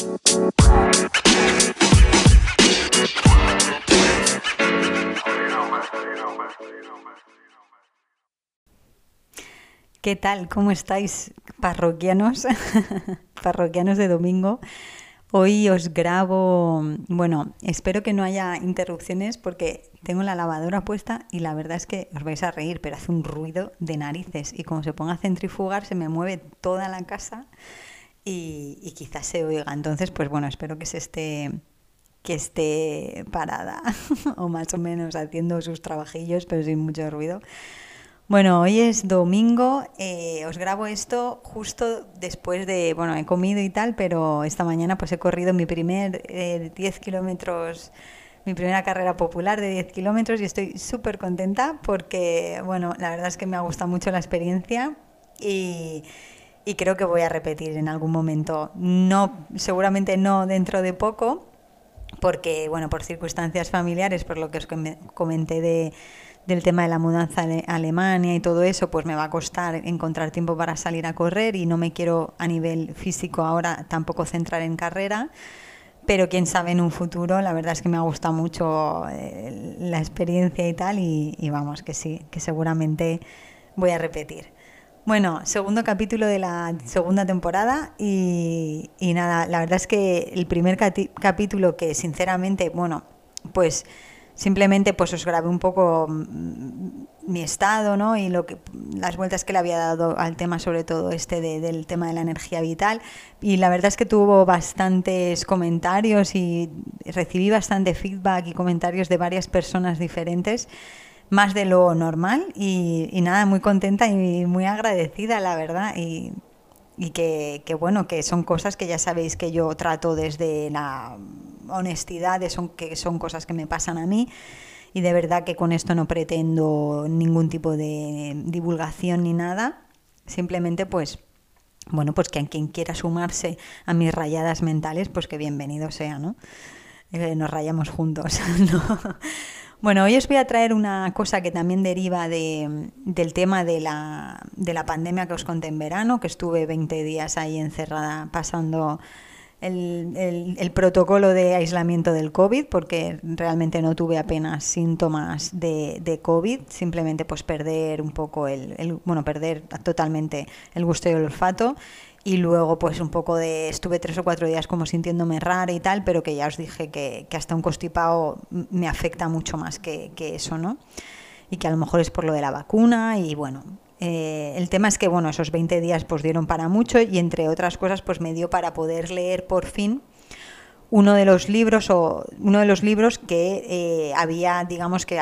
¿Qué tal? ¿Cómo estáis, parroquianos? parroquianos de domingo. Hoy os grabo, bueno, espero que no haya interrupciones porque tengo la lavadora puesta y la verdad es que os vais a reír, pero hace un ruido de narices y como se ponga a centrifugar se me mueve toda la casa y, quizás se oiga. Entonces, pues bueno, espero que se esté que esté parada o más o menos haciendo sus trabajillos, pero sin mucho ruido. Bueno, hoy es domingo, eh, os grabo esto justo después de, bueno, he comido y tal, pero esta mañana pues he corrido mi primer 10 eh, kilómetros, mi primera carrera popular de 10 kilómetros y estoy súper contenta porque, bueno, la verdad es que me ha gustado mucho la experiencia y, y creo que voy a repetir en algún momento. No, seguramente no dentro de poco, porque, bueno, por circunstancias familiares, por lo que os comenté de del tema de la mudanza a Alemania y todo eso, pues me va a costar encontrar tiempo para salir a correr y no me quiero a nivel físico ahora tampoco centrar en carrera. Pero quién sabe en un futuro, la verdad es que me ha gustado mucho eh, la experiencia y tal, y, vamos, que sí, que seguramente voy a repetir. Bueno, segundo capítulo de la segunda temporada y, nada, la verdad es que el primer capítulo que sinceramente, bueno, pues simplemente pues os grabé un poco mm, mi estado ¿no? y lo que, las vueltas que le había dado al tema, sobre todo este del tema de la energía vital. Y la verdad es que tuvo bastantes comentarios y recibí bastante feedback y comentarios de varias personas diferentes, más de lo normal. Y, y nada, muy contenta y muy agradecida, la verdad. Y, y que, que, bueno, que son cosas que ya sabéis que yo trato desde la honestidad, son, que son cosas que me pasan a mí y de verdad que con esto no pretendo ningún tipo de divulgación ni nada, simplemente pues bueno, pues que quien quiera sumarse a mis rayadas mentales, pues que bienvenido sea, ¿no? Eh, nos rayamos juntos, Bueno, hoy os voy a traer una cosa que también deriva de, del tema de la, de la pandemia que os conté en verano, que estuve 20 días ahí encerrada pasando el, protocolo de aislamiento del COVID, porque realmente no tuve apenas síntomas de, de COVID, simplemente pues perder un poco el, bueno, perder totalmente el gusto y el olfato y luego pues un poco de, estuve tres o cuatro días como sintiéndome rara y tal, pero que ya os dije que, hasta un constipado me afecta mucho más que, que eso, ¿no? Y que a lo mejor es por lo de la vacuna y bueno, eh, el tema es que, bueno, esos 20 días pues dieron para mucho y entre otras cosas pues me dio para poder leer por fin uno de los libros o uno de los libros que eh, había digamos que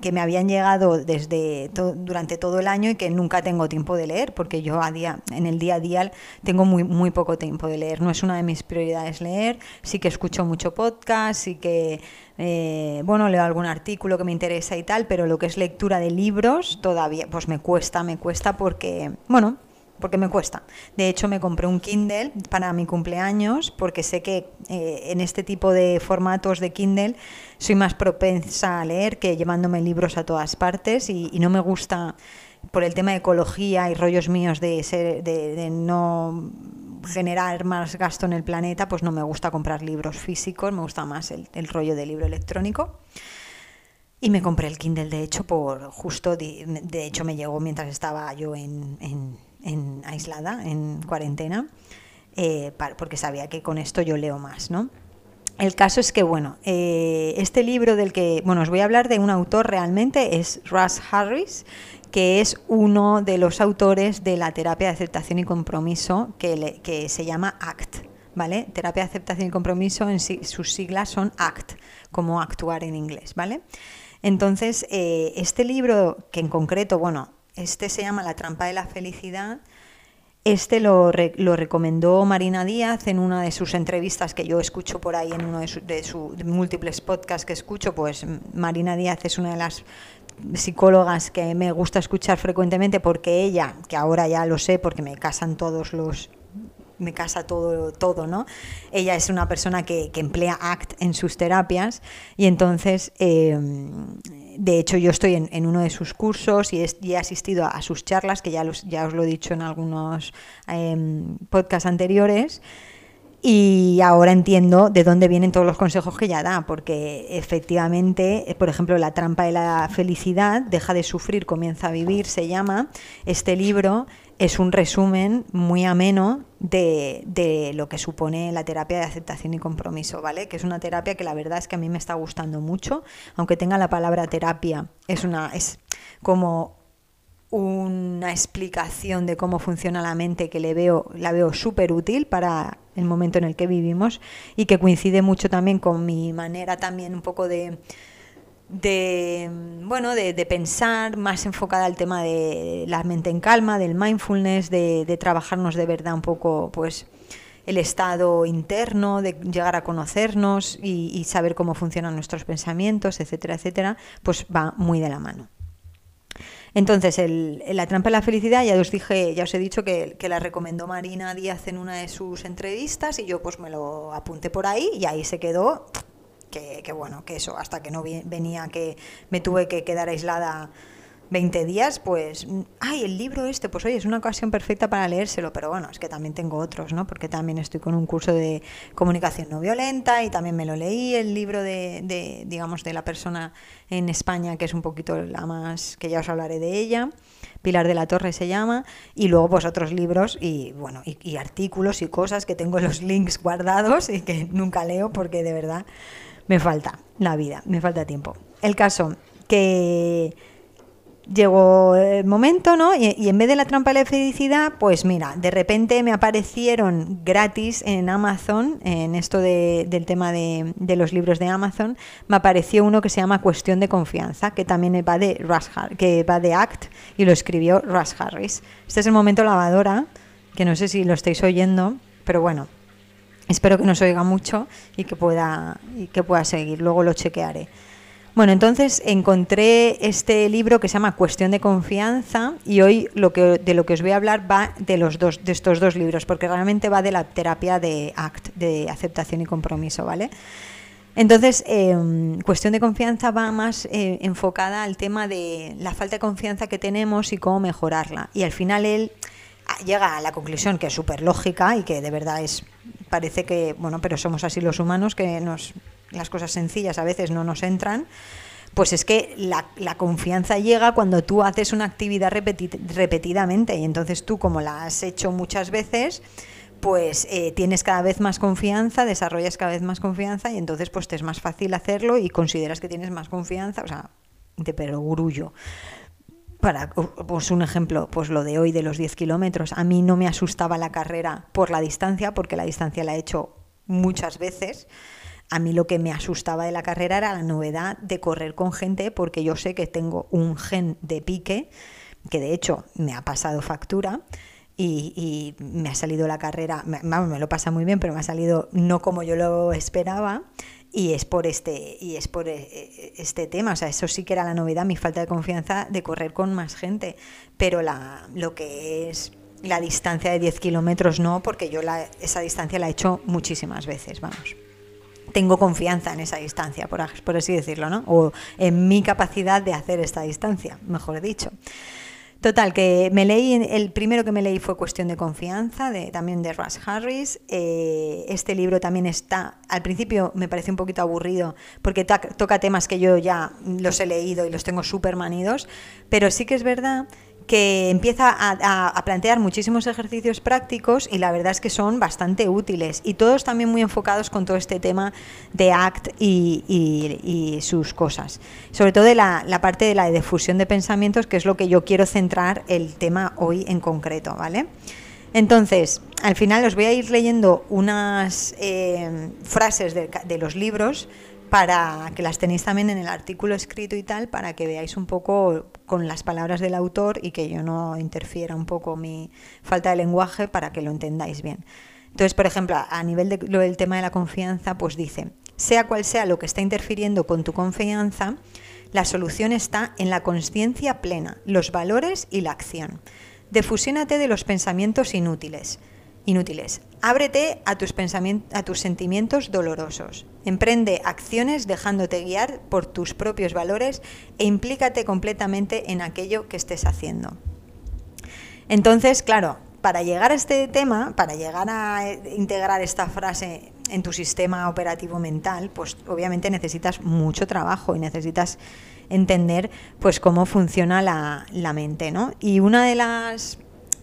que me habían llegado desde durante todo el año y que nunca tengo tiempo de leer porque yo a día en el día a día tengo muy muy poco tiempo de leer. No es una de mis prioridades leer. Sí que escucho mucho podcast sí que eh, bueno, leo algún artículo que me interesa y tal, pero lo que es lectura de libros todavía, pues me cuesta, me cuesta porque, bueno, porque me cuesta. De hecho, me compré un Kindle para mi cumpleaños porque sé que eh, en este tipo de formatos de Kindle soy más propensa a leer que llevándome libros a todas partes y, no me gusta por el tema de ecología y rollos míos de, ser, de no generar más gasto en el planeta, pues no me gusta comprar libros físicos, me gusta más el, rollo de libro electrónico. Y me compré el Kindle, de hecho, por justo, de, hecho me llegó mientras estaba yo en, en, aislada, en cuarentena, eh, porque sabía que con esto yo leo más, ¿no? El caso es que, bueno, eh, este libro del que, bueno, os voy a hablar de un autor realmente, es Russ Harris, que es uno de los autores de la terapia de aceptación y compromiso que, que se llama ACT. ¿Vale? Terapia de aceptación y compromiso, en sus siglas son ACT, como actuar en inglés, ¿vale? Entonces, eh, este libro, que en concreto, bueno, este se llama La trampa de la felicidad, este lo, lo, recomendó Marina Díaz en una de sus entrevistas que yo escucho por ahí en uno de sus múltiples podcasts que escucho, pues Marina Díaz es una de las psicólogas que me gusta escuchar frecuentemente porque ella, que ahora ya lo sé porque me casan todos los me casa todo, todo, ¿no? Ella es una persona que, emplea ACT en sus terapias y entonces, em, de hecho, yo estoy en, uno de sus cursos y, he asistido a, sus charlas, que ya, los, ya os lo he dicho en algunos eh, podcasts anteriores. Y ahora entiendo de dónde vienen todos los consejos que ella da, porque efectivamente, por ejemplo, La trampa de la felicidad, Deja de sufrir, comienza a vivir, se llama. Este libro es un resumen muy ameno de, de, lo que supone la terapia de aceptación y compromiso, ¿vale? Que es una terapia que la verdad es que a mí me está gustando mucho, aunque tenga la palabra terapia, es una es como una explicación de cómo funciona la mente que le veo, la veo súper útil para el momento en el que vivimos y que coincide mucho también con mi manera también un poco de, de bueno de, pensar más enfocada al tema de la mente en calma del mindfulness de, de, trabajarnos de verdad un poco pues el estado interno de llegar a conocernos y, saber cómo funcionan nuestros pensamientos etcétera etcétera pues va muy de la mano entonces, el, la trampa de la felicidad, ya os dije, ya os he dicho que, la recomendó Marina Díaz en una de sus entrevistas y yo pues me lo apunté por ahí y ahí se quedó. Que, que bueno, que eso, hasta que no venía, que me tuve que quedar aislada 20 días, pues, ay, el libro este, pues oye, es una ocasión perfecta para leérselo, pero bueno, es que también tengo otros, ¿no? Porque también estoy con un curso de comunicación no violenta y también me lo leí, el libro de, de digamos, de la persona en España, que es un poquito la más, que ya os hablaré de ella, Pilar de la Torre se llama, y luego pues otros libros y, bueno, y, y artículos y cosas que tengo los links guardados y que nunca leo porque de verdad me falta la vida, me falta tiempo. El caso que llegó el momento, ¿no? Y, en vez de la trampa de la felicidad, pues mira, de repente me aparecieron gratis en Amazon, en esto del tema de, los libros de Amazon, me apareció uno que se llama Cuestión de Confianza, que también va de, Russ, que va de ACT y lo escribió Russ Harris. Este es el momento lavadora, que no sé si lo estáis oyendo, pero bueno, espero que nos oiga mucho y que pueda, que pueda seguir, luego lo chequearé. Bueno, entonces encontré este libro que se llama Cuestión de confianza y hoy lo que, de lo que os voy a hablar va de, los dos, de estos dos libros, porque realmente va de la terapia de ACT, de aceptación y compromiso, ¿vale? Entonces, em, cuestión de confianza va más eh, enfocada al tema de la falta de confianza que tenemos y cómo mejorarla. Y al final él ah, llega a la conclusión que es súper lógica y que de verdad es parece que, bueno, pero somos así los humanos que nos las cosas sencillas a veces no nos entran, pues es que la, confianza llega cuando tú haces una actividad repetidamente y entonces tú como la has hecho muchas veces, pues eh, tienes cada vez más confianza, desarrollas cada vez más confianza y entonces pues te es más fácil hacerlo y consideras que tienes más confianza, o sea, de perogrullo. Para pues un ejemplo, pues lo de hoy de los 10 kilómetros. A mí no me asustaba la carrera por la distancia, porque la distancia la he hecho muchas veces a mí lo que me asustaba de la carrera era la novedad de correr con gente porque yo sé que tengo un gen de pique, que de hecho me ha pasado factura. Y, me ha salido la carrera, vamos, me lo pasa muy bien, pero me ha salido no como yo lo esperaba y es por este y es por eh, eh, este tema, o sea, eso sí que era la novedad, mi falta de confianza de correr con más gente, pero la, lo que es la distancia de 10 kilómetros no, porque yo la, esa distancia la he hecho muchísimas veces, vamos tengo confianza en esa distancia, por, por así decirlo, ¿no? O en mi capacidad de hacer esta distancia, mejor dicho. Total, que me leí, el primero que me leí fue Cuestión de Confianza, de, también de Russ Harris. Eh, este libro también está, al principio me pareció un poquito aburrido porque toca temas que yo ya los he leído y los tengo súper manidos, pero sí que es verdad que empieza a, plantear muchísimos ejercicios prácticos y la verdad es que son bastante útiles y todos también muy enfocados con todo este tema de ACT y, sus cosas. Sobre todo de la, parte de la difusión de pensamientos, que es lo que yo quiero centrar el tema hoy en concreto, ¿vale? Entonces, al final os voy a ir leyendo unas eh, frases de los libros para que las tenéis también en el artículo escrito y tal, para que veáis un poco con las palabras del autor y que yo no interfiera un poco mi falta de lenguaje para que lo entendáis bien. Entonces, por ejemplo, a nivel del tema de la confianza, pues dice, sea cual sea lo que está interfiriendo con tu confianza, la solución está en la conciencia plena, los valores y la acción. Defusiónate de los pensamientos inútiles inútiles. Ábrete a tus, a tus sentimientos dolorosos. Emprende acciones dejándote guiar por tus propios valores e implícate completamente en aquello que estés haciendo. Entonces, claro, para llegar a este tema, para llegar a integrar esta frase en tu sistema operativo mental, pues obviamente necesitas mucho trabajo y necesitas entender pues cómo funciona la, mente, ¿no? Y una de las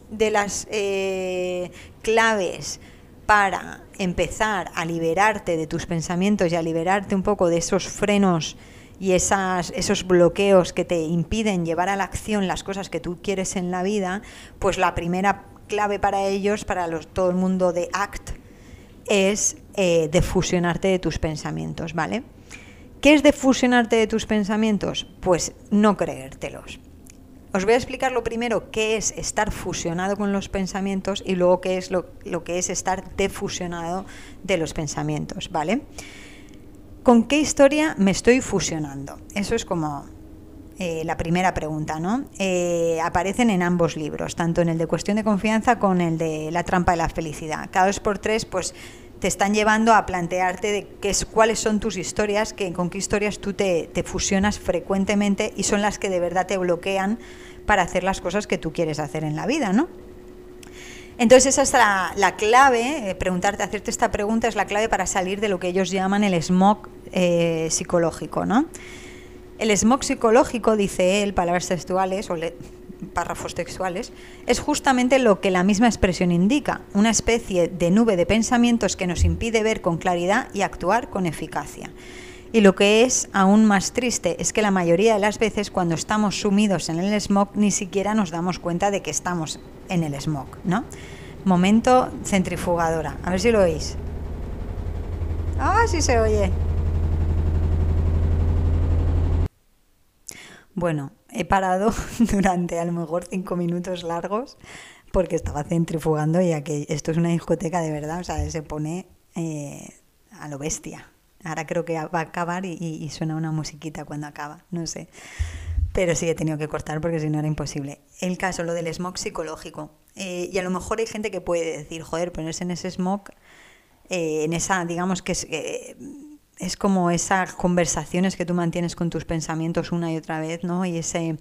de las eh, claves para empezar a liberarte de tus pensamientos y a liberarte un poco de esos frenos y esas, esos bloqueos que te impiden llevar a la acción las cosas que tú quieres en la vida, pues la primera clave para ellos, para los, todo el mundo de ACT, es eh, defusionarte de tus pensamientos, ¿vale? ¿Qué es defusionarte de tus pensamientos? Pues no creértelos. Os voy a explicar lo primero qué es estar fusionado con los pensamientos y luego qué es lo, que es estar defusionado de los pensamientos, ¿vale? ¿Con qué historia me estoy fusionando? Eso es como eh, la primera pregunta, ¿no? Eh, aparecen en ambos libros, tanto en el de cuestión de confianza como en el de la trampa de la felicidad. Cada dos por tres, pues te están llevando a plantearte de qué es, cuáles son tus historias, que, con qué historias tú te, fusionas frecuentemente y son las que de verdad te bloquean para hacer las cosas que tú quieres hacer en la vida, ¿no? Entonces esa es la, clave, eh, preguntarte, hacerte esta pregunta es la clave para salir de lo que ellos llaman el smog eh, psicológico, ¿no? El smog psicológico, dice él, palabras textuales o párrafos textuales, es justamente lo que la misma expresión indica, una especie de nube de pensamientos que nos impide ver con claridad y actuar con eficacia. Y lo que es aún más triste es que la mayoría de las veces cuando estamos sumidos en el smog ni siquiera nos damos cuenta de que estamos en el smog, ¿no? Momento centrifugadora. A ver si lo oís. Ah, sí se oye. Bueno, he parado durante a lo mejor cinco minutos largos porque estaba centrifugando ya que esto es una discoteca de verdad, o sea, se pone eh, a lo bestia. Ahora creo que va a acabar y, suena una musiquita cuando acaba, no sé. Pero sí he tenido que cortar porque si no era imposible. El caso, lo del smog psicológico. Eh, y a lo mejor hay gente que puede decir, joder, ponerse en ese smog, eh, en esa, digamos que es es como esas conversaciones que tú mantienes con tus pensamientos una y otra vez, ¿no? Y ese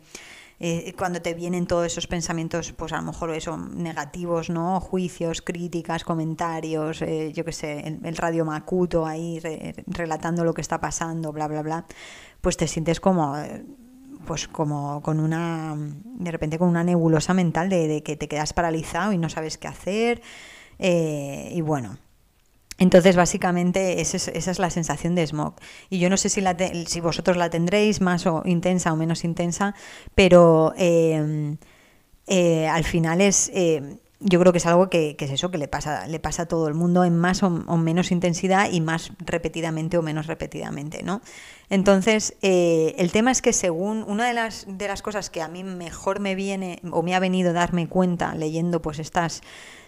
eh, cuando te vienen todos esos pensamientos, pues a lo mejor eso, negativos, ¿no? Juicios, críticas, comentarios, eh, yo qué sé, el, radio macuto ahí relatando lo que está pasando, bla, bla, bla, pues te sientes como pues como con una de repente con una nebulosa mental de, que te quedas paralizado y no sabes qué hacer eh, y bueno entonces, básicamente, esa es, la sensación de smog. Y yo no sé si, la si vosotros la tendréis más o intensa o menos intensa, pero em, eh, al final es... Eh, yo creo que es algo que, es eso que le pasa, le pasa a todo el mundo en más o, menos intensidad y más repetidamente o menos repetidamente, ¿no? Entonces, eh, el tema es que según una de las, de las cosas que a mí mejor me viene o me ha venido darme cuenta leyendo pues estas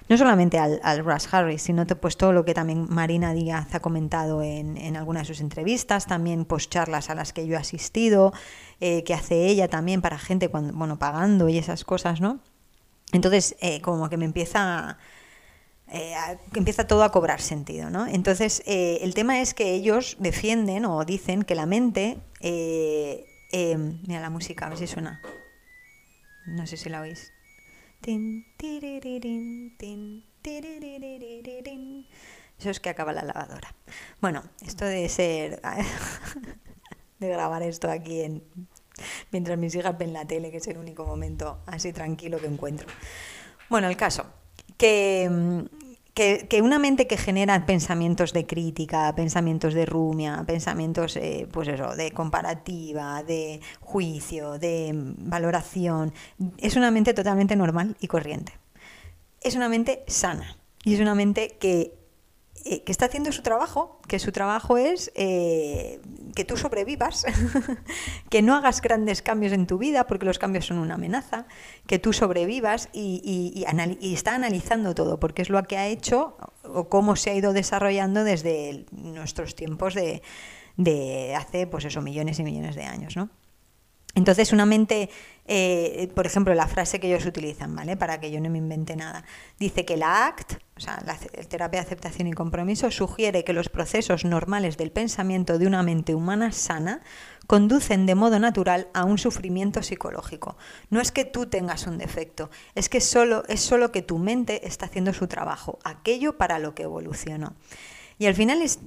no solamente al, al Russ Harris, sino pues todo lo que también Marina Díaz ha comentado en, en algunas de sus entrevistas, también pues charlas a las que yo he asistido, eh, que hace ella también para gente cuando, bueno, pagando y esas cosas, ¿no? Entonces, eh, como que me empieza... Eh, empieza todo a cobrar sentido, ¿no? Entonces, el tema es que ellos defienden o dicen que la mente... mira la música, a ver si suena. No sé si la oís. Eso es que acaba la lavadora. Bueno, esto de ser. de grabar esto aquí en, mientras mis hijas ven la tele, que es el único momento así tranquilo que encuentro. Bueno, el caso, que que, una mente que genera pensamientos de crítica, pensamientos de rumia, pensamientos eh, pues eso, de comparativa, de juicio, de valoración, es una mente totalmente normal y corriente. Es una mente sana y es una mente que eh, que está haciendo su trabajo, que su trabajo es eh, que tú sobrevivas, que no hagas grandes cambios en tu vida, porque los cambios son una amenaza, que tú sobrevivas y, está analizando todo, porque es lo que ha hecho o cómo se ha ido desarrollando desde nuestros tiempos de, de hace, pues eso, millones y millones de años, ¿no? Entonces, una mente, eh, por ejemplo, la frase que ellos utilizan, ¿vale? Para que yo no me invente nada, dice que la ACT, o sea, la terapia de aceptación y compromiso, sugiere que los procesos normales del pensamiento de una mente humana sana conducen de modo natural a un sufrimiento psicológico. No es que tú tengas un defecto, es que solo, es solo que tu mente está haciendo su trabajo, aquello para lo que evolucionó. Y al final es,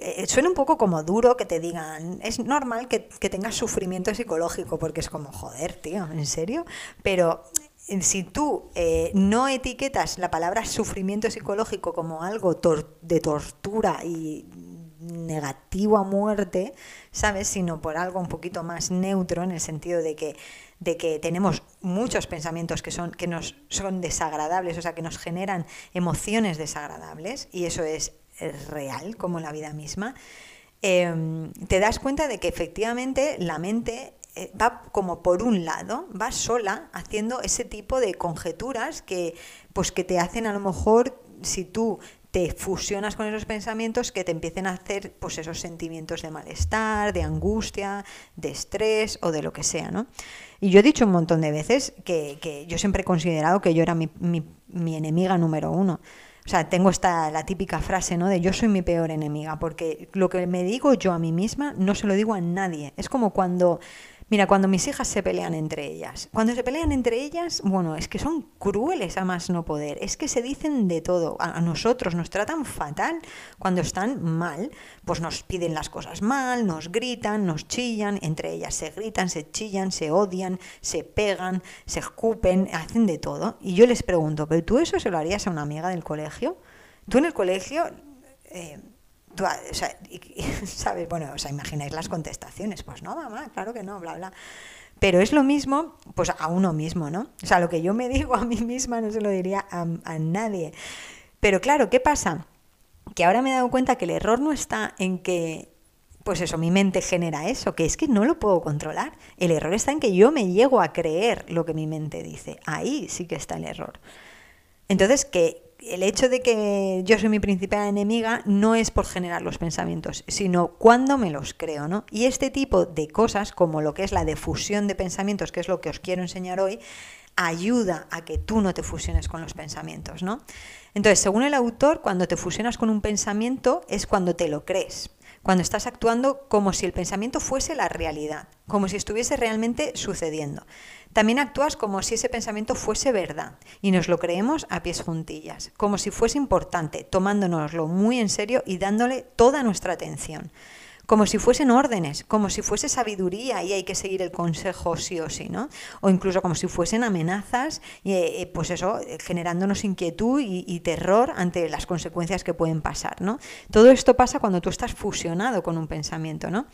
eh, suena un poco como duro que te digan, es normal que, tengas sufrimiento psicológico, porque es como, joder, tío, ¿en serio? Pero eh, si tú eh, no etiquetas la palabra sufrimiento psicológico como algo de tortura y negativo a muerte, ¿sabes? Sino por algo un poquito más neutro en el sentido de que, de que tenemos muchos pensamientos que, son, que nos son desagradables, o sea, que nos generan emociones desagradables, y eso es real, como la vida misma, em, te das cuenta de que efectivamente la mente eh, va como por un lado, va sola haciendo ese tipo de conjeturas que, pues que te hacen a lo mejor, si tú te fusionas con esos pensamientos que te empiecen a hacer pues esos sentimientos de malestar, de angustia, de estrés o de lo que sea, ¿no? Y yo he dicho un montón de veces que, que yo siempre he considerado que yo era mi, mi, mi enemiga número uno. O sea, tengo esta la típica frase, ¿no? De yo soy mi peor enemiga, porque lo que me digo yo a mí misma no se lo digo a nadie. Es como cuando Mira, cuando mis hijas se pelean entre ellas, cuando se pelean entre ellas, bueno, es que son crueles a más no poder, es que se dicen de todo, a, nosotros nos tratan fatal cuando están mal, pues nos piden las cosas mal, nos gritan, nos chillan, entre ellas se gritan, se chillan, se odian, se pegan, se escupen, hacen de todo. Y yo les pregunto, ¿pero tú eso se lo harías a una amiga del colegio? ¿Tú en el colegio... Eh, o sea, ¿sabes? Bueno, o sea, imagináis las contestaciones. Pues no, mamá, claro que no, bla, bla. Pero es lo mismo, pues a uno mismo, ¿no? O sea, lo que yo me digo a mí misma no se lo diría a, a nadie. Pero claro, ¿qué pasa? Que ahora me he dado cuenta que el error no está en que pues eso, mi mente genera eso, que es que no lo puedo controlar. El error está en que yo me llego a creer lo que mi mente dice. Ahí sí que está el error. Entonces, que, el hecho de que yo soy mi principal enemiga no es por generar los pensamientos, sino cuando me los creo, ¿no? Y este tipo de cosas, como lo que es la difusión de pensamientos, que es lo que os quiero enseñar hoy, ayuda a que tú no te fusiones con los pensamientos, ¿no? Entonces, según el autor, cuando te fusionas con un pensamiento es cuando te lo crees cuando estás actuando como si el pensamiento fuese la realidad, como si estuviese realmente sucediendo. También actúas como si ese pensamiento fuese verdad y nos lo creemos a pies juntillas, como si fuese importante, tomándonoslo muy en serio y dándole toda nuestra atención como si fuesen órdenes, como si fuese sabiduría y hay que seguir el consejo sí o sí, ¿no? O incluso como si fuesen amenazas, eh, eh, pues eso, generándonos inquietud y, terror ante las consecuencias que pueden pasar, ¿no? Todo esto pasa cuando tú estás fusionado con un pensamiento, ¿no?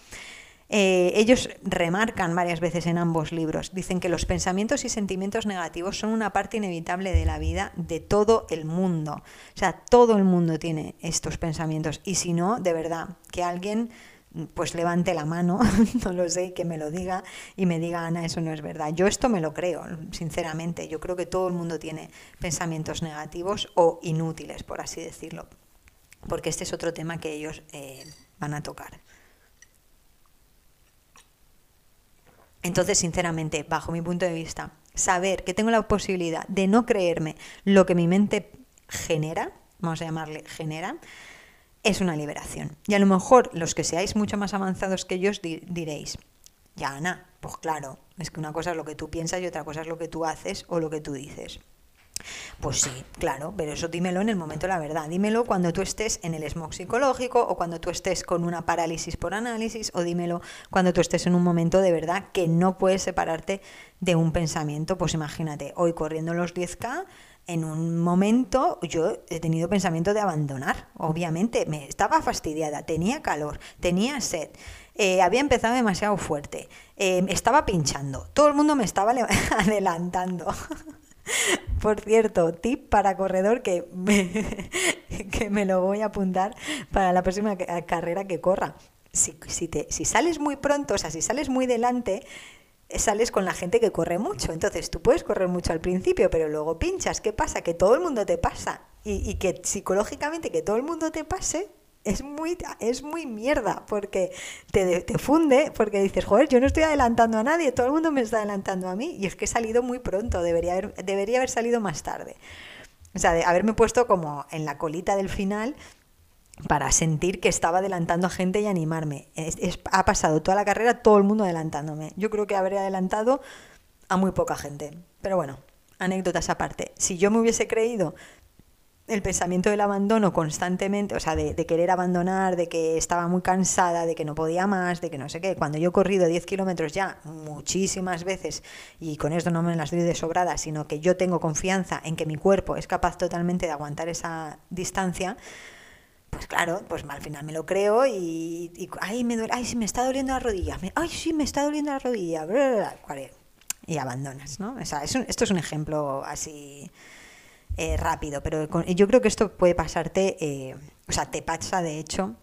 Eh, ellos remarcan varias veces en ambos libros, dicen que los pensamientos y sentimientos negativos son una parte inevitable de la vida de todo el mundo. O sea, todo el mundo tiene estos pensamientos y si no, de verdad, que alguien pues levante la mano, no lo sé, que me lo diga y me diga, Ana, eso no es verdad. Yo esto me lo creo, sinceramente. Yo creo que todo el mundo tiene pensamientos negativos o inútiles, por así decirlo, porque este es otro tema que ellos eh, van a tocar. Entonces, sinceramente, bajo mi punto de vista, saber que tengo la posibilidad de no creerme lo que mi mente genera, vamos a llamarle genera, es una liberación. Y a lo mejor los que seáis mucho más avanzados que yo diréis, ya Ana, pues claro, es que una cosa es lo que tú piensas y otra cosa es lo que tú haces o lo que tú dices. Pues sí, claro, pero eso dímelo en el momento de la verdad. Dímelo cuando tú estés en el smog psicológico o cuando tú estés con una parálisis por análisis o dímelo cuando tú estés en un momento de verdad que no puedes separarte de un pensamiento. Pues imagínate, hoy corriendo los 10K, en un momento yo he tenido pensamiento de abandonar, obviamente, me estaba fastidiada, tenía calor, tenía sed, eh, había empezado demasiado fuerte, eh, estaba pinchando, todo el mundo me estaba adelantando. Por cierto, tip para corredor que me, que me lo voy a apuntar para la próxima carrera que corra. Si, si, te, si sales muy pronto, o sea, si sales muy delante, sales con la gente que corre mucho. Entonces tú puedes correr mucho al principio, pero luego pinchas. ¿Qué pasa? Que todo el mundo te pasa. Y, que psicológicamente que todo el mundo te pase es muy, es muy mierda, porque te, te, funde, porque dices, joder, yo no estoy adelantando a nadie, todo el mundo me está adelantando a mí. Y es que he salido muy pronto, debería haber, debería haber salido más tarde. O sea, de haberme puesto como en la colita del final para sentir que estaba adelantando a gente y animarme. ha pasado toda la carrera todo el mundo adelantándome. Yo creo que habré adelantado a muy poca gente. Pero bueno, anécdotas aparte. Si yo me hubiese creído el pensamiento del abandono constantemente, o sea, de, querer abandonar, de que estaba muy cansada, de que no podía más, de que no sé qué. Cuando yo he corrido 10 kilómetros ya muchísimas veces, y con esto no me las doy de sobrada, sino que yo tengo confianza en que mi cuerpo es capaz totalmente de aguantar esa distancia, pues claro, pues al final me lo creo y, ay, me duele, ay, sí, me está doliendo la rodilla, ay, sí, me está doliendo la rodilla, y abandonas, ¿no? O sea, esto es un ejemplo así eh, rápido, pero yo creo que esto puede pasarte, eh, o sea, te pasa de hecho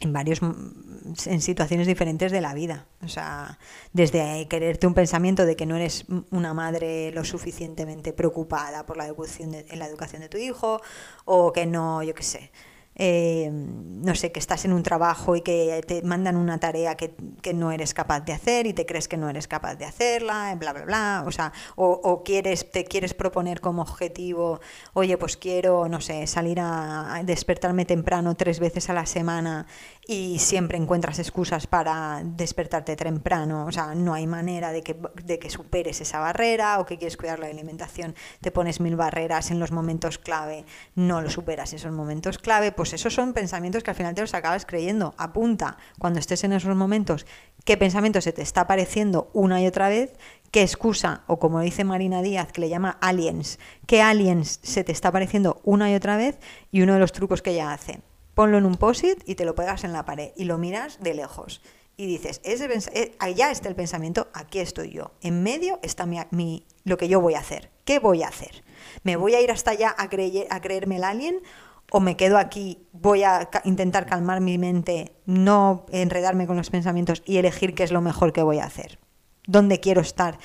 en varios en situaciones diferentes de la vida o sea desde quererte un pensamiento de que no eres una madre lo suficientemente preocupada por la educación de, en la educación de tu hijo o que no yo qué sé eh, no sé, que estás en un trabajo y que te mandan una tarea que, no eres capaz de hacer y te crees que no eres capaz de hacerla, bla, bla, bla. O sea, o, quieres, te quieres proponer como objetivo, oye, pues quiero, no sé, salir a, despertarme temprano tres veces a la semana y siempre encuentras excusas para despertarte temprano. O sea, no hay manera de que, de que superes esa barrera o que quieres cuidar la alimentación, te pones mil barreras en los momentos clave, no lo superas esos momentos clave, pues esos son pensamientos que al final te los acabas creyendo. Apunta cuando estés en esos momentos qué pensamiento se te está apareciendo una y otra vez, qué excusa, o como dice Marina Díaz, que le llama aliens, qué aliens se te está apareciendo una y otra vez, y uno de los trucos que ella hace. Ponlo en un post-it y te lo pegas en la pared y lo miras de lejos. Y dices, eh, allá está el pensamiento, aquí estoy yo. En medio está mi, lo que yo voy a hacer. ¿Qué voy a hacer? ¿Me voy a ir hasta allá a, creer, a creerme el alien o me quedo aquí, voy a intentar calmar mi mente, no enredarme con los pensamientos y elegir qué es lo mejor que voy a hacer, dónde quiero estar,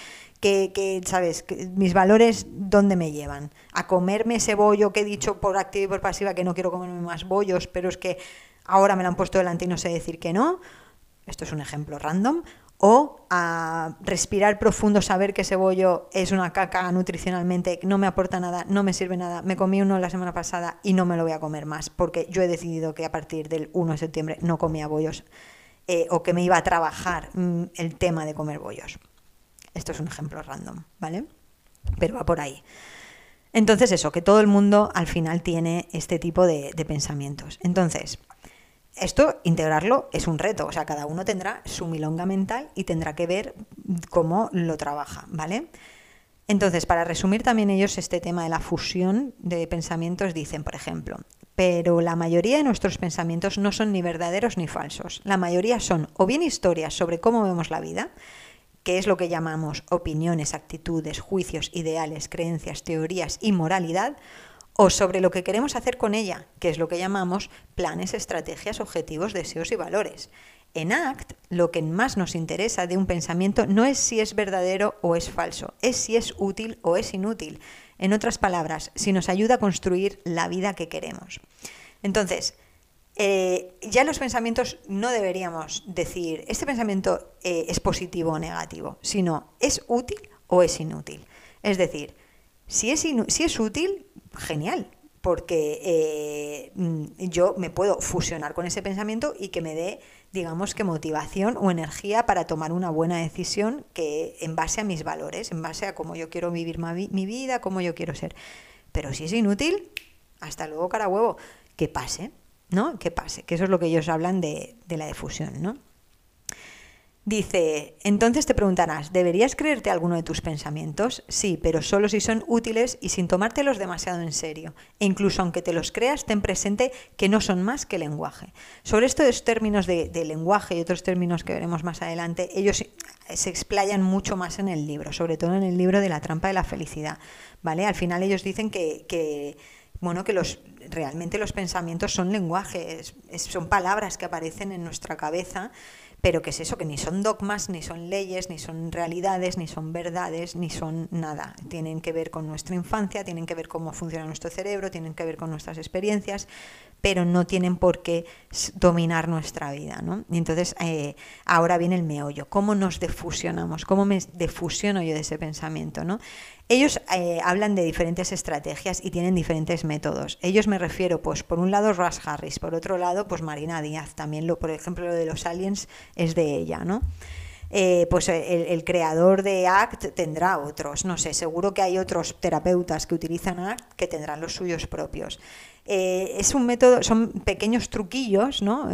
qué, ¿sabes? mis valores, ¿dónde me llevan? A comerme ese bollo que he dicho por activa y por pasiva que no quiero comerme más bollos, pero es que ahora me lo han puesto delante y no sé decir que no. Esto es un ejemplo random o a respirar profundo, saber que ese bollo es una caca nutricionalmente, no me aporta nada, no me sirve nada, me comí uno la semana pasada y no me lo voy a comer más, porque yo he decidido que a partir del 1 de septiembre no comía bollos eh, o que me iba a trabajar mm, el tema de comer bollos. Esto es un ejemplo random, ¿vale? Pero va por ahí. Entonces eso, que todo el mundo al final tiene este tipo de, pensamientos. Entonces, esto, integrarlo, es un reto, o sea, cada uno tendrá su milonga mental y tendrá que ver cómo lo trabaja, ¿vale? Entonces, para resumir también ellos este tema de la fusión de pensamientos, dicen, por ejemplo, pero la mayoría de nuestros pensamientos no son ni verdaderos ni falsos. La mayoría son o bien historias sobre cómo vemos la vida, que es lo que llamamos opiniones, actitudes, juicios, ideales, creencias, teorías y moralidad, o sobre lo que queremos hacer con ella, que es lo que llamamos planes, estrategias, objetivos, deseos y valores. En ACT, lo que más nos interesa de un pensamiento no es si es verdadero o es falso, es si es útil o es inútil. En otras palabras, si nos ayuda a construir la vida que queremos. Entonces, eh, ya los pensamientos no deberíamos decir, este pensamiento eh, es positivo o negativo, sino es útil o es inútil. Es decir, si es, si es útil, genial, porque eh, mm, yo me puedo fusionar con ese pensamiento y que me dé, digamos que motivación o energía para tomar una buena decisión que en base a mis valores, en base a cómo yo quiero vivir mi vida, cómo yo quiero ser. Pero si es inútil, hasta luego cara huevo, que pase, ¿no? Que pase, que eso es lo que ellos hablan de, de la difusión, ¿no? Dice, entonces te preguntarás, ¿deberías creerte alguno de tus pensamientos? Sí, pero solo si son útiles y sin tomártelos demasiado en serio. E incluso aunque te los creas, ten presente que no son más que lenguaje. Sobre estos términos de, lenguaje y otros términos que veremos más adelante, ellos se explayan mucho más en el libro, sobre todo en el libro de la trampa de la felicidad. ¿Vale? Al final ellos dicen que, que bueno, que los, realmente los pensamientos son lenguajes, son palabras que aparecen en nuestra cabeza pero que es eso, que ni son dogmas, ni son leyes, ni son realidades, ni son verdades, ni son nada. Tienen que ver con nuestra infancia, tienen que ver cómo funciona nuestro cerebro, tienen que ver con nuestras experiencias, pero no tienen por qué dominar nuestra vida. ¿no? Y entonces eh, ahora viene el meollo, cómo nos defusionamos, cómo me defusiono yo de ese pensamiento. ¿no? Ellos eh, hablan de diferentes estrategias y tienen diferentes métodos. Ellos me refiero, pues, por un lado Russ Harris, por otro lado, pues Marina Díaz. También, lo, por ejemplo, lo de los aliens es de ella, ¿no? Eh, pues el, creador de ACT tendrá otros. No sé, seguro que hay otros terapeutas que utilizan ACT que tendrán los suyos propios. Eh, es un método, son pequeños truquillos ¿no?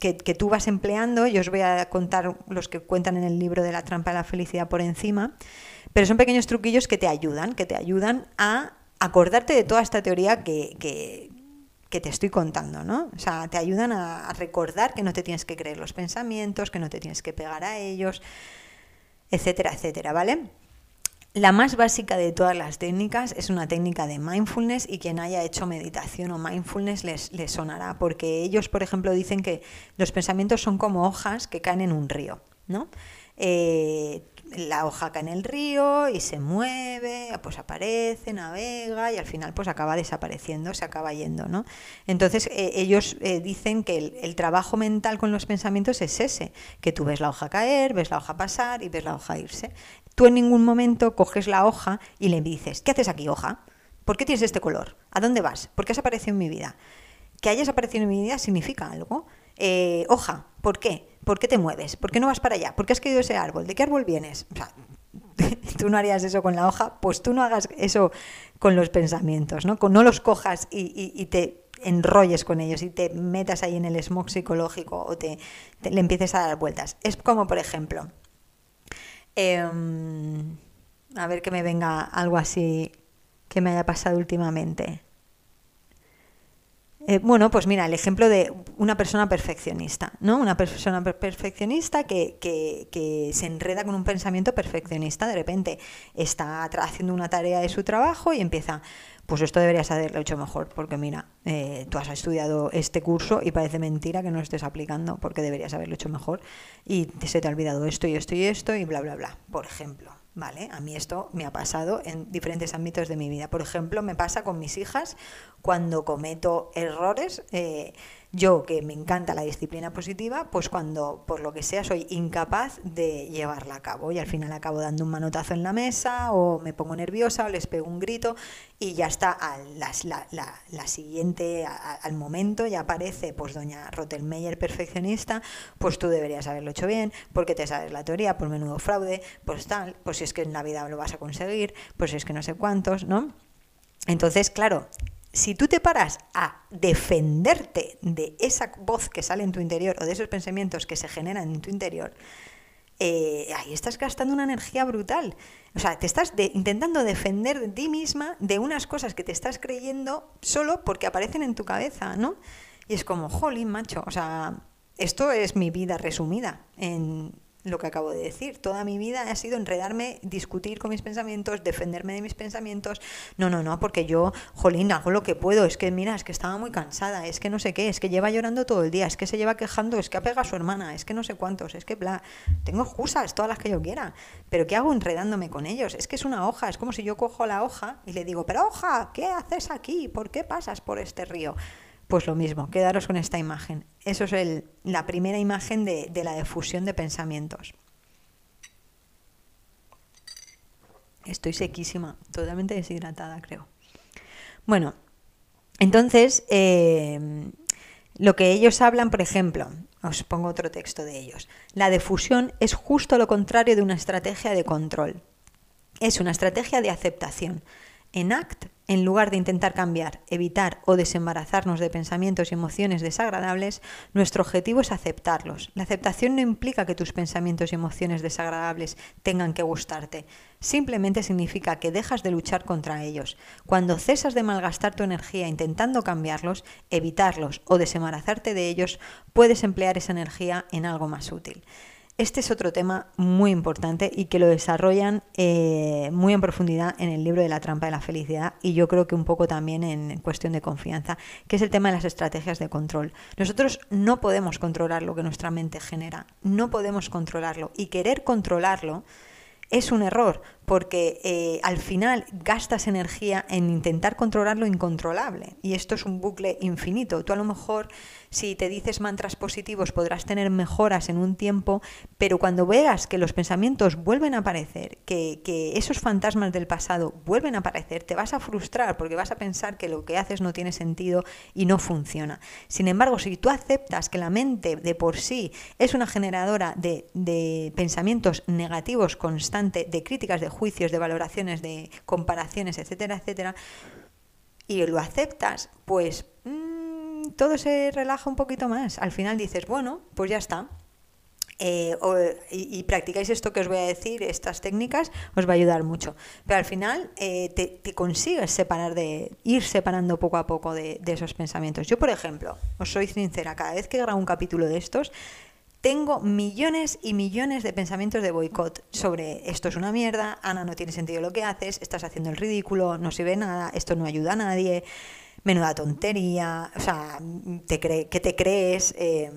que, que, tú vas empleando. Yo os voy a contar los que cuentan en el libro de la trampa de la felicidad por encima. Pero son pequeños truquillos que te ayudan, que te ayudan a acordarte de toda esta teoría que, te estoy contando, ¿no? O sea, te ayudan a, recordar que no te tienes que creer los pensamientos, que no te tienes que pegar a ellos, etcétera, etcétera, ¿vale? La más básica de todas las técnicas es una técnica de mindfulness y quien haya hecho meditación o mindfulness les, les, sonará, porque ellos, por ejemplo, dicen que los pensamientos son como hojas que caen en un río, ¿no? Eh, la hoja cae en el río y se mueve, pues aparece, navega y al final pues acaba desapareciendo, se acaba yendo, ¿no? Entonces eh, ellos eh, dicen que el, trabajo mental con los pensamientos es ese, que tú ves la hoja caer, ves la hoja pasar y ves la hoja irse. Tú en ningún momento coges la hoja y le dices, ¿qué haces aquí hoja? ¿Por qué tienes este color? ¿A dónde vas? ¿Por qué has aparecido en mi vida? Que hayas aparecido en mi vida significa algo. Eh, hoja, ¿por qué? ¿Por qué te mueves? ¿Por qué no vas para allá? ¿Por qué has caído ese árbol? ¿De qué árbol vienes? O sea, tú no harías eso con la hoja, pues tú no hagas eso con los pensamientos, ¿no? No los cojas y, te enrolles con ellos y te metas ahí en el smog psicológico o te, le empieces a dar vueltas. Es como, por ejemplo, em, a ver que me venga algo así que me haya pasado últimamente. Eh, bueno, pues mira, el ejemplo de una persona perfeccionista, ¿no? Una persona perfeccionista que, que, se enreda con un pensamiento perfeccionista, de repente está haciendo una tarea de su trabajo y empieza, pues esto deberías haberlo hecho mejor, porque mira, eh, tú has estudiado este curso y parece mentira que no lo estés aplicando, porque deberías haberlo hecho mejor y se te ha olvidado esto y esto y esto y bla, bla, bla, por ejemplo. ¿Vale? A mí esto me ha pasado en diferentes ámbitos de mi vida. Por ejemplo, me pasa con mis hijas cuando cometo errores. Eh, yo, que me encanta la disciplina positiva, pues cuando por lo que sea soy incapaz de llevarla a cabo y al final acabo dando un manotazo en la mesa o me pongo nerviosa o les pego un grito y ya está, la, siguiente, al momento ya aparece pues doña Rottelmeier perfeccionista, pues tú deberías haberlo hecho bien, porque te sabes la teoría, por menudo fraude, pues tal, pues si es que en la vida lo vas a conseguir, pues si es que no sé cuántos, ¿no? Entonces, claro, si tú te paras a defenderte de esa voz que sale en tu interior o de esos pensamientos que se generan en tu interior, eh, ahí estás gastando una energía brutal. O sea, te estás intentando defender de ti misma de unas cosas que te estás creyendo solo porque aparecen en tu cabeza, ¿no? Y es como, jolín, macho, o sea, esto es mi vida resumida lo que acabo de decir. Toda mi vida ha sido enredarme, discutir con mis pensamientos, defenderme de mis pensamientos. No, no, no, porque yo, jolín, hago lo que puedo. Es que, mira, es que estaba muy cansada, es que no sé qué, es que lleva llorando todo el día, es que se lleva quejando, es que apega a su hermana, es que no sé cuántos, es que, bla. Tengo excusas, todas las que yo quiera. Pero ¿qué hago enredándome con ellos? Es que es una hoja, es como si yo cojo la hoja y le digo, pero hoja, ¿qué haces aquí? ¿Por qué pasas por este río? Pues lo mismo, quedaros con esta imagen. Eso es la primera imagen de, de la difusión de pensamientos. Estoy sequísima, totalmente deshidratada, creo. Bueno, entonces, eh, lo que ellos hablan, por ejemplo, os pongo otro texto de ellos. La difusión es justo lo contrario de una estrategia de control. Es una estrategia de aceptación. En ACT en lugar de intentar cambiar, evitar o desembarazarnos de pensamientos y emociones desagradables, nuestro objetivo es aceptarlos. La aceptación no implica que tus pensamientos y emociones desagradables tengan que gustarte. Simplemente significa que dejas de luchar contra ellos. Cuando cesas de malgastar tu energía intentando cambiarlos, evitarlos o desembarazarte de ellos, puedes emplear esa energía en algo más útil. Este es otro tema muy importante y que lo desarrollan eh, muy en profundidad en el libro de la trampa de la felicidad y yo creo que un poco también en cuestión de confianza, que es el tema de las estrategias de control. Nosotros no podemos controlar lo que nuestra mente genera, no podemos controlarlo y querer controlarlo es un error, porque eh, al final gastas energía en intentar controlar lo incontrolable y esto es un bucle infinito. Tú a lo mejor si te dices mantras positivos podrás tener mejoras en un tiempo, pero cuando veas que los pensamientos vuelven a aparecer, que, esos fantasmas del pasado vuelven a aparecer, te vas a frustrar porque vas a pensar que lo que haces no tiene sentido y no funciona. Sin embargo, si tú aceptas que la mente de por sí es una generadora de, de pensamientos negativos constante, de críticas, de juicios, de valoraciones, de comparaciones, etcétera, etcétera, y lo aceptas, pues todo se relaja un poquito más. Al final dices, bueno, pues ya está. Eh, y, practicáis esto que os voy a decir, estas técnicas, os va a ayudar mucho. Pero al final eh, te, consigues separar de, ir separando poco a poco de, esos pensamientos. Yo, por ejemplo, os soy sincera, cada vez que grabo un capítulo de estos, tengo millones y millones de pensamientos de boicot sobre esto es una mierda, Ana no tiene sentido lo que haces, estás haciendo el ridículo, no sirve nada, esto no ayuda a nadie menuda tontería, o sea, te cree, que te crees, eh,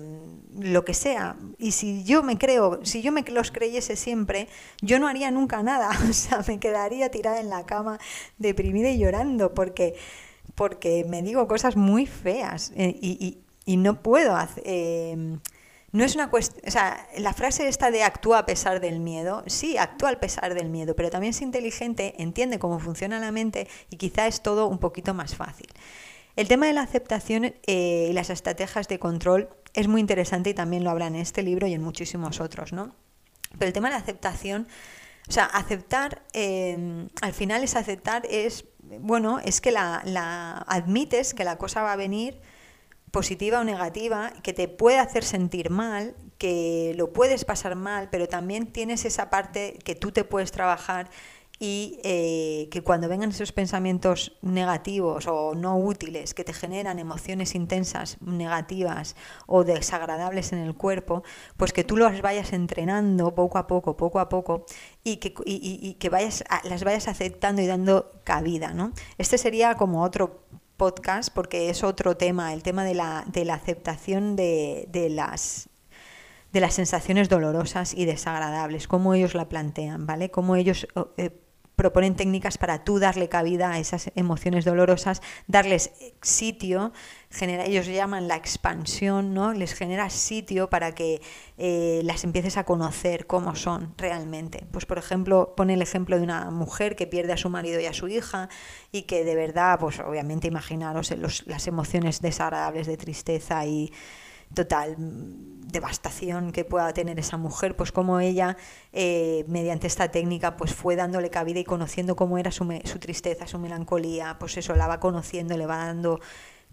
lo que sea. Y si yo me creo, si yo me los creyese siempre, yo no haría nunca nada, o sea, me quedaría tirada en la cama, deprimida y llorando, porque, porque me digo cosas muy feas eh, y, no puedo hacer... Eh, no es una cuestión, o sea, la frase esta de actúa a pesar del miedo, sí, actúa a pesar del miedo, pero también es inteligente, entiende cómo funciona la mente y quizá es todo un poquito más fácil. El tema de la aceptación eh, y las estrategias de control es muy interesante y también lo habla en este libro y en muchísimos otros, ¿no? Pero el tema de la aceptación, o sea, aceptar, eh, al final es aceptar, es, bueno, es que la, la admites que la cosa va a venir positiva o negativa, que te puede hacer sentir mal, que lo puedes pasar mal, pero también tienes esa parte que tú te puedes trabajar y eh, que cuando vengan esos pensamientos negativos o no útiles que te generan emociones intensas, negativas o desagradables en el cuerpo, pues que tú los vayas entrenando poco a poco, poco a poco y que, y, que vayas las vayas aceptando y dando cabida. ¿no? Este sería como otro podcast porque es otro tema, el tema de la, de la aceptación de, de, las de las sensaciones dolorosas y desagradables, cómo ellos la plantean, ¿vale? Cómo ellos eh, proponen técnicas para tú darle cabida a esas emociones dolorosas, darles sitio, genera, ellos llaman la expansión, ¿no? Les genera sitio para que eh, las empieces a conocer cómo son realmente. Pues por ejemplo, pone el ejemplo de una mujer que pierde a su marido y a su hija y que de verdad, pues obviamente imaginaros las emociones desagradables de tristeza y total devastación que pueda tener esa mujer, pues como ella, eh, mediante esta técnica, pues fue dándole cabida y conociendo cómo era su, su tristeza, su melancolía, pues eso, la va conociendo, le va dando